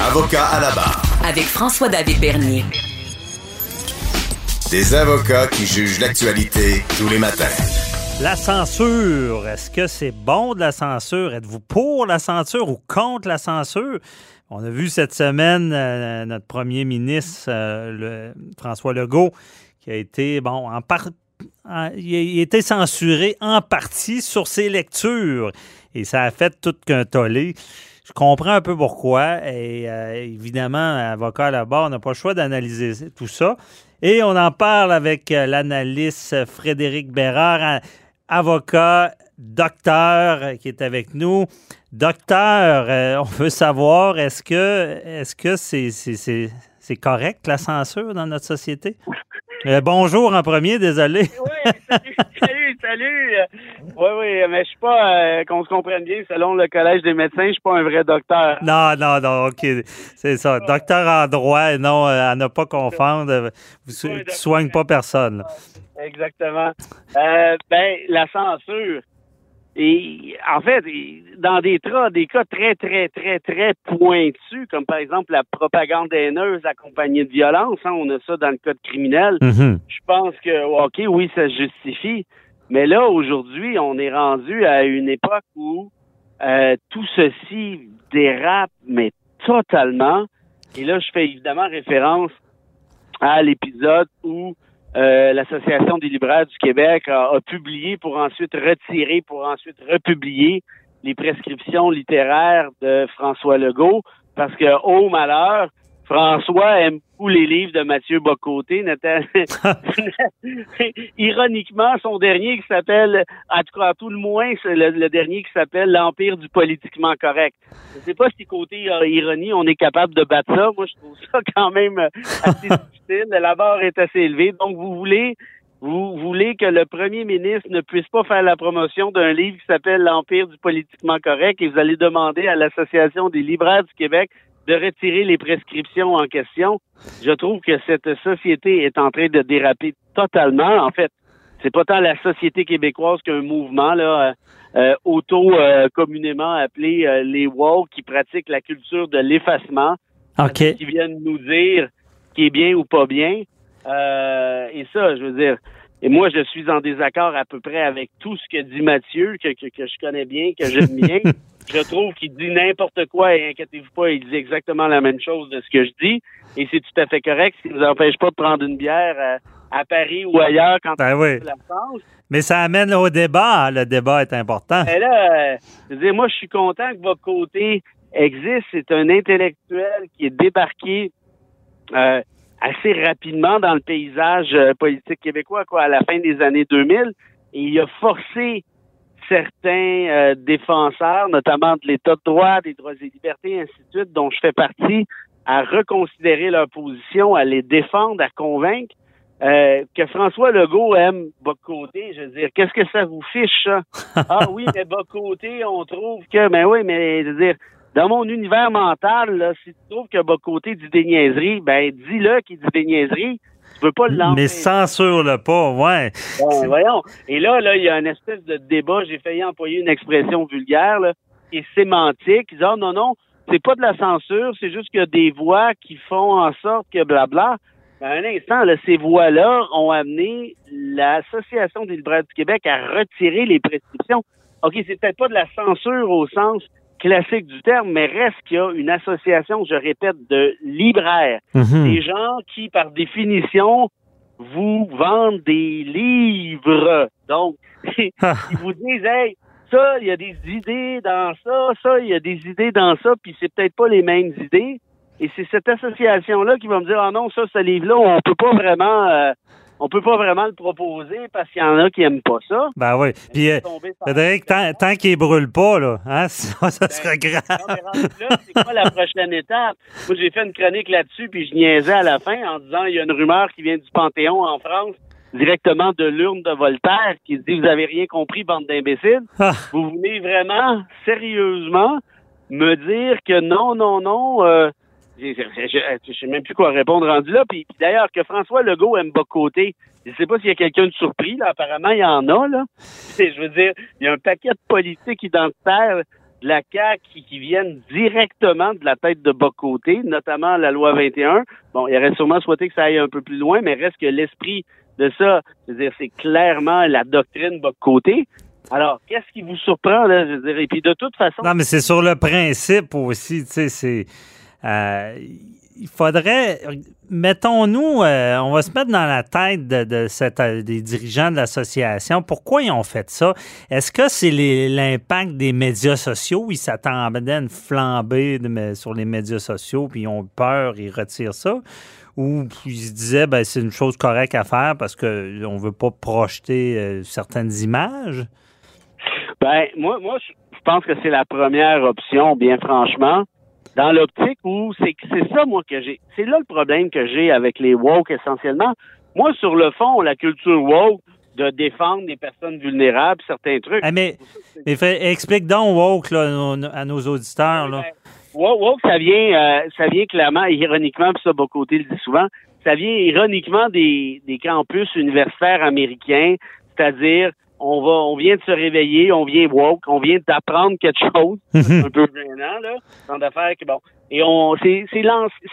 Avocat à la barre. Avec François-David Bernier. Des avocats qui jugent l'actualité tous les matins. La censure, est-ce que c'est bon de la censure? Êtes-vous pour la censure ou contre la censure? On a vu cette semaine euh, notre premier ministre, euh, le, François Legault, qui a été, bon, en part, il a été censuré en partie sur ses lectures. Et ça a fait tout qu'un tollé. Je comprends un peu pourquoi. Et euh, évidemment, avocat barre, on n'a pas le choix d'analyser tout ça. Et on en parle avec euh, l'analyste Frédéric Bérard, avocat, docteur, qui est avec nous. Docteur, euh, on veut savoir, est-ce que est-ce c'est, c'est correct la censure dans notre société? Bonjour en premier, désolé. Oui, salut, salut, Oui, oui, mais je suis pas, euh, qu'on se comprenne bien, selon le Collège des médecins, je suis pas un vrai docteur. Non, non, non, OK. C'est ça. Docteur en droit, non, euh, à ne pas confondre. Vous ne soignez pas personne. Exactement. Euh, ben, la censure. Et en fait, dans des, des cas très, très, très, très pointus, comme par exemple la propagande haineuse accompagnée de violence, hein, on a ça dans le code criminel, mm-hmm. je pense que, OK, oui, ça se justifie. Mais là, aujourd'hui, on est rendu à une époque où euh, tout ceci dérape, mais totalement. Et là, je fais évidemment référence à l'épisode où euh, l'Association des libraires du Québec a, publié pour ensuite retirer, pour ensuite republier les prescriptions littéraires de François Legault, parce que, au malheur, François aime beaucoup les livres de Mathieu Bocoté. Ironiquement, son dernier qui s'appelle, en tout cas, à tout le moins, c'est le, dernier qui s'appelle L'Empire du politiquement correct. Je ne sais pas si côté euh, ironie, on est capable de battre ça. Moi, je trouve ça quand même euh, assez difficile. La barre est assez élevée. Donc, vous voulez vous voulez que le premier ministre ne puisse pas faire la promotion d'un livre qui s'appelle L'Empire du politiquement correct et vous allez demander à l'Association des libraires du Québec de retirer les prescriptions en question. Je trouve que cette société est en train de déraper totalement. En fait, c'est pas tant la société québécoise qu'un mouvement là euh, euh auto euh, communément appelé euh, les woke qui pratiquent la culture de l'effacement, qui viennent nous dire qui est bien ou pas bien. et ça, je veux dire, et moi, je suis en désaccord à peu près avec tout ce que dit Mathieu, que, que, que je connais bien, que j'aime bien. je trouve qu'il dit n'importe quoi et inquiétez-vous pas, il dit exactement la même chose de ce que je dis. Et c'est tout à fait correct, ce qui nous empêche pas de prendre une bière euh, à, Paris ou ailleurs quand ben on la France. Mais ça amène au débat. Le débat est important. Mais là, euh, je veux dire, moi, je suis content que votre côté existe. C'est un intellectuel qui est débarqué euh, assez rapidement dans le paysage politique québécois, quoi, à la fin des années 2000. Et il a forcé certains euh, défenseurs, notamment de l'État de droit, des droits et libertés, ainsi de suite, dont je fais partie, à reconsidérer leur position, à les défendre, à convaincre. Euh, que François Legault aime Bocoté, je veux dire, qu'est-ce que ça vous fiche, ça? ah oui, mais Bocoté, on trouve que, mais oui, mais je veux dire, dans mon univers mental, là, si tu trouves que Bocoté dit des niaiseries, ben dis-le qu'il dit des niaiseries. Mais censure-le pas, ouais. voyons. Et là, là, il y a une espèce de débat. J'ai failli employer une expression vulgaire, là, qui est sémantique. Ils disent, oh, non, non, c'est pas de la censure, c'est juste qu'il y a des voix qui font en sorte que blabla. Ben, un instant, là, ces voix-là ont amené l'Association des libraires du Québec à retirer les prescriptions. OK, c'est peut-être pas de la censure au sens classique du terme, mais reste qu'il y a une association, je répète, de libraires. Mhm. Des gens qui, par définition, vous vendent des livres. Donc, ah. ils vous disent, hey, ça, il y a des idées dans ça, ça, il y a des idées dans ça, puis c'est peut-être pas les mêmes idées. Et c'est cette association-là qui va me dire, ah non, ça, ce livre-là, on peut pas vraiment... Euh, on peut pas vraiment le proposer parce qu'il y en a qui aiment pas ça. Ben oui. Puis, euh, Frédéric, tant, tant qu'il brûle pas, là, hein, ça, ça ben, serait grave. c'est quoi la prochaine étape? Moi, j'ai fait une chronique là-dessus, puis je niaisais à la fin en disant il y a une rumeur qui vient du Panthéon en France directement de l'urne de Voltaire qui dit vous avez rien compris bande d'imbéciles. Ah. Vous voulez vraiment sérieusement me dire que non non non euh, je, sais même plus quoi répondre rendu là. Puis, d'ailleurs, que François Legault aime côté, je sais pas s'il y a quelqu'un de surpris, là. Apparemment, il y en a, là. je veux dire, il y a un paquet de politiques identitaires de la CAQ qui, viennent directement de la tête de Bocoté, notamment la loi 21. Bon, il aurait sûrement souhaité que ça aille un peu plus loin, mais reste que l'esprit de ça, je veux dire, c'est clairement la doctrine Bocoté. Alors, qu'est-ce qui vous surprend, là? Je veux dire, et puis de toute façon. Non, mais c'est sur le principe aussi, tu sais, c'est. Euh, il faudrait, mettons-nous, euh, on va se mettre dans la tête de, de cette, euh, des dirigeants de l'association. Pourquoi ils ont fait ça? Est-ce que c'est l'impact des médias sociaux? Ils s'attendaient à une flambée de, sur les médias sociaux, puis ils ont peur, ils retirent ça? Ou ils se disaient, ben, c'est une chose correcte à faire parce qu'on ne veut pas projeter euh, certaines images? Ben, moi, moi, je pense que c'est la première option, bien franchement dans l'optique où c'est c'est ça moi que j'ai c'est là le problème que j'ai avec les woke essentiellement moi sur le fond la culture woke de défendre des personnes vulnérables certains trucs ah, mais, mais fait, explique donc woke là, à nos auditeurs là. woke, woke ça vient euh, ça vient clairement ironiquement puis ça Bocoté le dit souvent ça vient ironiquement des des campus universitaires américains c'est-à-dire on va, on vient de se réveiller, on vient woke, on vient d'apprendre quelque chose, un peu gênant, là, dans d'affaires que bon. Et on, c'est, c'est,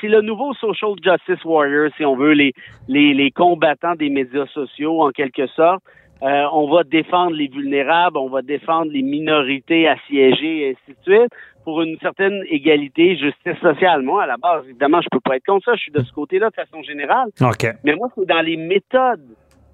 c'est le nouveau social justice warrior, si on veut, les, les, les combattants des médias sociaux, en quelque sorte. Euh, on va défendre les vulnérables, on va défendre les minorités assiégées, et ainsi de suite, pour une certaine égalité, justice sociale. Moi, à la base, évidemment, je peux pas être contre ça. Je suis de ce côté-là de façon générale. Okay. Mais moi, c'est dans les méthodes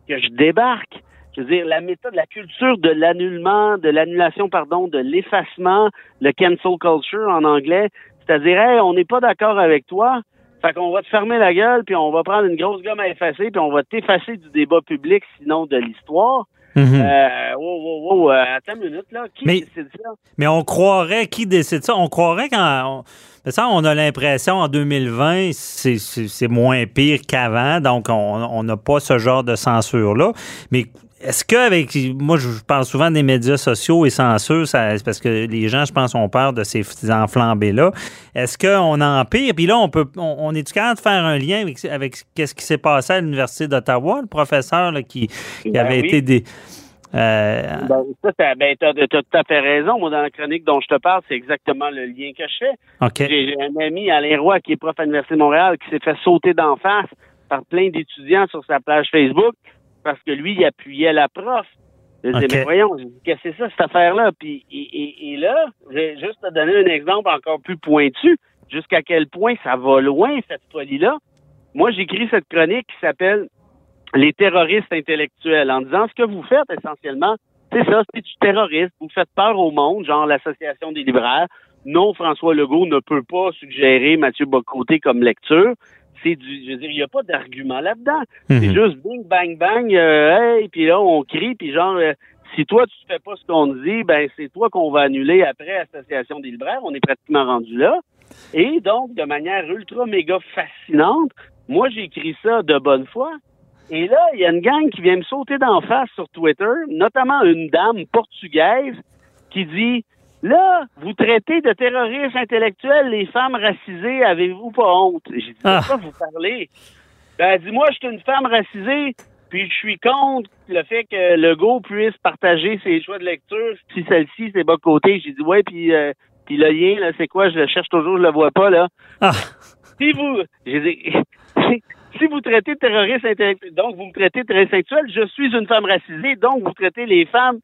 que je débarque je veux dire, la méthode, la culture de l'annulement, de l'annulation, pardon, de l'effacement, le cancel culture en anglais, c'est-à-dire, hey, on n'est pas d'accord avec toi, fait qu'on va te fermer la gueule, puis on va prendre une grosse gomme à effacer, puis on va t'effacer du débat public, sinon de l'histoire. Mhm. euh, wow, wow, wow, euh, attends une minute, là. Qui mais, décide ça? Mais on croirait, qui décide ça? On croirait quand. On, ça, on a l'impression en 2020, c'est moins pire qu'avant, donc on n'a pas ce genre de censure-là. Mais est-ce qu'avec. Moi, je parle souvent des médias sociaux et censure, c'est parce que les gens, je pense, ont peur de ces enflambés-là. Est-ce qu'on empire? Puis là, on peut. On, est-tu capable de faire un lien avec, avec ce qui s'est passé à l'Université d'Ottawa, le professeur là, qui, qui Ben avait oui. été des. euh, Ben, ça, ben, t'as, t'as tout à fait raison. Moi, dans la chronique dont je te parle, c'est exactement le lien que je fais. J'ai un ami, Alain Roy, qui est prof à l'Université de Montréal, qui s'est fait sauter d'en face par plein d'étudiants sur sa page Facebook parce que lui, il appuyait la prof. Je disais, mais voyons, qu'est-ce que c'est ça, cette affaire-là? Puis, et, et- et là, je vais juste te donner un exemple encore plus pointu, jusqu'à quel point ça va loin, cette folie-là? Moi, j'écris cette chronique qui s'appelle Les terroristes intellectuels, en disant ce que vous faites essentiellement, c'est ça, c'est du terrorisme. Vous faites peur au monde, genre l'Association des libraires. Non, François Legault ne peut pas suggérer Mathieu Bocoté comme lecture. C'est du, je veux dire, il n'y a pas d'argument là-dedans. C'est Mhm. juste bing, bang, bang, euh, hey, puis là, on crie, puis genre, euh, si toi, tu fais pas ce qu'on te dit, ben, c'est toi qu'on va annuler après Association des libraires. On est pratiquement rendu là. Et donc, de manière ultra méga fascinante, moi, j'écris ça de bonne foi. Et là, il y a une gang qui vient me sauter d'en face sur Twitter, notamment une dame portugaise qui dit Là, vous traitez de terroristes intellectuels les femmes racisées, avez-vous pas honte? J'ai dit, Ah. de quoi vous parlez? Ben, elle dit, moi, je suis une femme racisée, puis je suis contre le fait que Legault puisse partager ses choix de lecture, si celle-ci, c'est bas côté. J'ai dit, ouais, puis, euh, puis le lien, là, c'est quoi? Je le cherche toujours, je le vois pas, là. Ah. Si vous, j'ai dit, si vous traitez de terroriste intellectuel, donc vous me traitez de terroriste intellectuel, je suis une femme racisée, donc vous traitez les femmes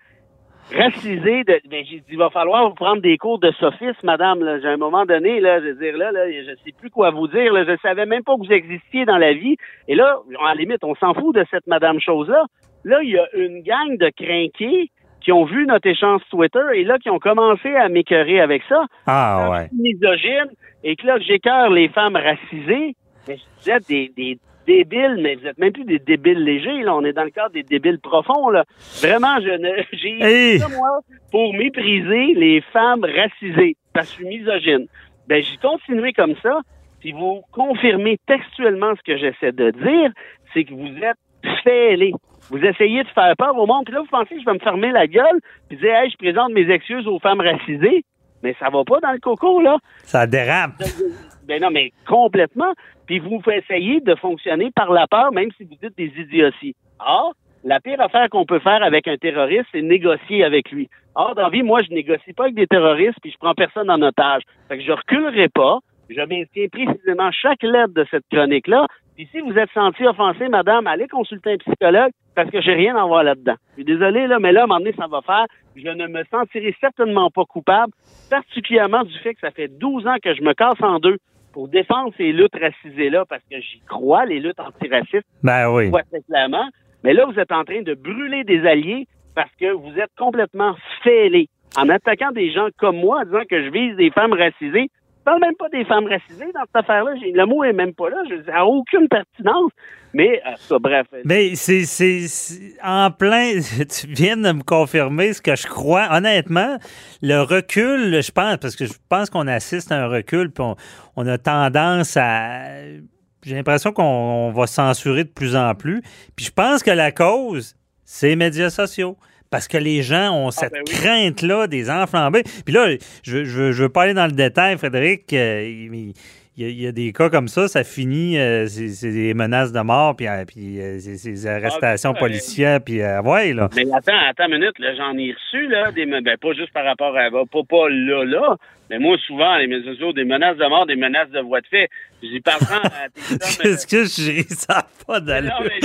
racisées de, ben, j'ai dit, il va falloir vous prendre des cours de sophisme, madame, là. J'ai un moment donné, là, je veux dire, là, là, je sais plus quoi vous dire, là. Je savais même pas que vous existiez dans la vie. Et là, à la limite, on s'en fout de cette madame chose-là. Là, il y a une gang de crinqués qui ont vu notre échange Twitter et là, qui ont commencé à m'écœurer avec ça Ah, ouais. misogyne et que là, j'écœure les femmes racisées. Mais je disais des, des débiles, mais vous êtes même plus des débiles légers, là. On est dans le cadre des débiles profonds, là. Vraiment, je ne, j'ai Hey! ça, moi, pour mépriser les femmes racisées. Parce que je suis misogyne. Ben, j'ai continué comme ça. Puis vous confirmez textuellement ce que j'essaie de dire, c'est que vous êtes fêlés. Vous essayez de faire peur au monde, puis là, vous pensez que je vais me fermer la gueule, puis dire, hey, je présente mes excuses aux femmes racisées. Mais ça va pas dans le coco, là. Ça dérape. Ben non, mais complètement. Puis vous essayez de fonctionner par la peur, même si vous dites des idioties. Or, la pire affaire qu'on peut faire avec un terroriste, c'est négocier avec lui. Or, dans la vie, moi, je négocie pas avec des terroristes puis je prends personne en otage. Fait que je reculerai pas. Je maintiens précisément chaque lettre de cette chronique-là. Puis si vous êtes senti offensé, madame, allez consulter un psychologue parce que j'ai rien à voir là-dedans. Je suis désolé, là, mais là, à un moment donné, ça va faire. Je ne me sentirai certainement pas coupable, particulièrement du fait que ça fait 12 ans que je me casse en deux pour défendre ces luttes racisées-là parce que j'y crois, les luttes antiracistes. Ben oui. Je crois très clairement. Mais là, vous êtes en train de brûler des alliés parce que vous êtes complètement fêlés. En attaquant des gens comme moi, en disant que je vise des femmes racisées, je parle même pas des femmes racisées dans cette affaire-là. Le mot est même pas là. Je, n'a aucune pertinence. Mais, euh, ça, bref. Mais c'est c'est- en plein. Tu viens de me confirmer ce que je crois. Honnêtement, le recul, je pense, parce que je pense qu'on assiste à un recul, puis on, on a tendance à. J'ai l'impression qu'on on va censurer de plus en plus. Puis je pense que la cause, c'est les médias sociaux. Parce que les gens ont cette ben oui. crainte-là des enflambés. Puis là, je, je, veux- pas aller dans le détail, Frédéric. euh, il, il y, a, il y a des cas comme ça, ça finit, euh, c'est des menaces de mort, puis, euh, puis euh, des arrestations ben, policières, puis euh, ouais, là. Mais attends, attends une minute, là, j'en ai reçu, là, des, ben, pas juste par rapport à, pas, pas là, là, mais moi, souvent, les médias sociaux, des menaces de mort, des menaces de voie de fait. J'y parle à tes. Qu'est-ce que je ris? Ça n'a pas d'allure. Non, mais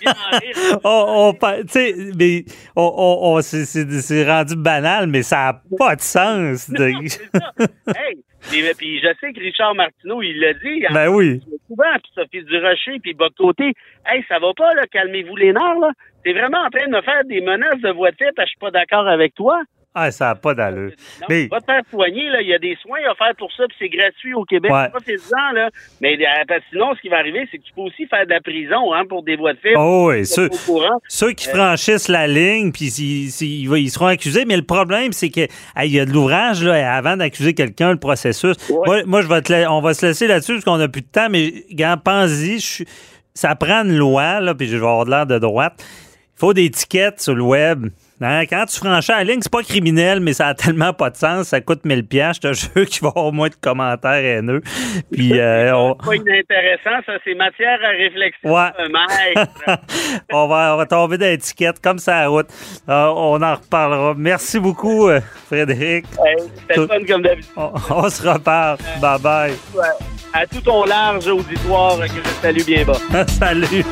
bien en rire. on, on par- tu sais, mais on, on, on- c'est- rendu banal, mais ça n'a pas de sens. de- C'est ça. Hey, mais- puis je sais que Richard Martineau, il l'a dit. en ben oui. souvent, puis Sophie Durocher, puis Bocoté. Hey, ça va pas, là, calmez-vous les nerfs, là. T'es vraiment en train de me faire des menaces de fait parce que je suis pas d'accord avec toi. Ah, ça n'a pas d'allure. Non, Mais- va te faire soigner, là. Il y a des soins offerts pour ça, puis c'est gratuit au Québec. Ouais. Profitez-en, là. Mais euh, parce que sinon, ce qui va arriver, c'est que tu peux aussi faire de la prison, hein, pour des voies de fait. Oh, oui, ceux, pas qui franchissent la ligne, puis ils, seront accusés, mais le problème, c'est que hey, il y a de l'ouvrage là, avant d'accuser quelqu'un, le processus. Ouais. Moi, moi, je vais te la- on va se laisser là-dessus parce qu'on n'a plus de temps, mais gars, pense-y, je ça prend une loi, là, puis je vais avoir de l'air de droite. Il faut des étiquettes sur le web. Hein, Quand tu franchis la ligne, c'est pas criminel, mais ça a tellement pas de sens. Ça coûte 1000 pièces. Je te jure qu'il va y avoir moins de commentaires haineux. Puis, euh, on, pas inintéressant, ça, c'est matière à réflexion. Ouais. maître. on, va, on va tomber dans l'étiquette comme ça à route. Euh, on en reparlera. Merci beaucoup, euh, Frédéric. C'était fun comme d'habitude. On, on se reparle. Bye bye. À tout ton large auditoire que je salue bien bas. Salut.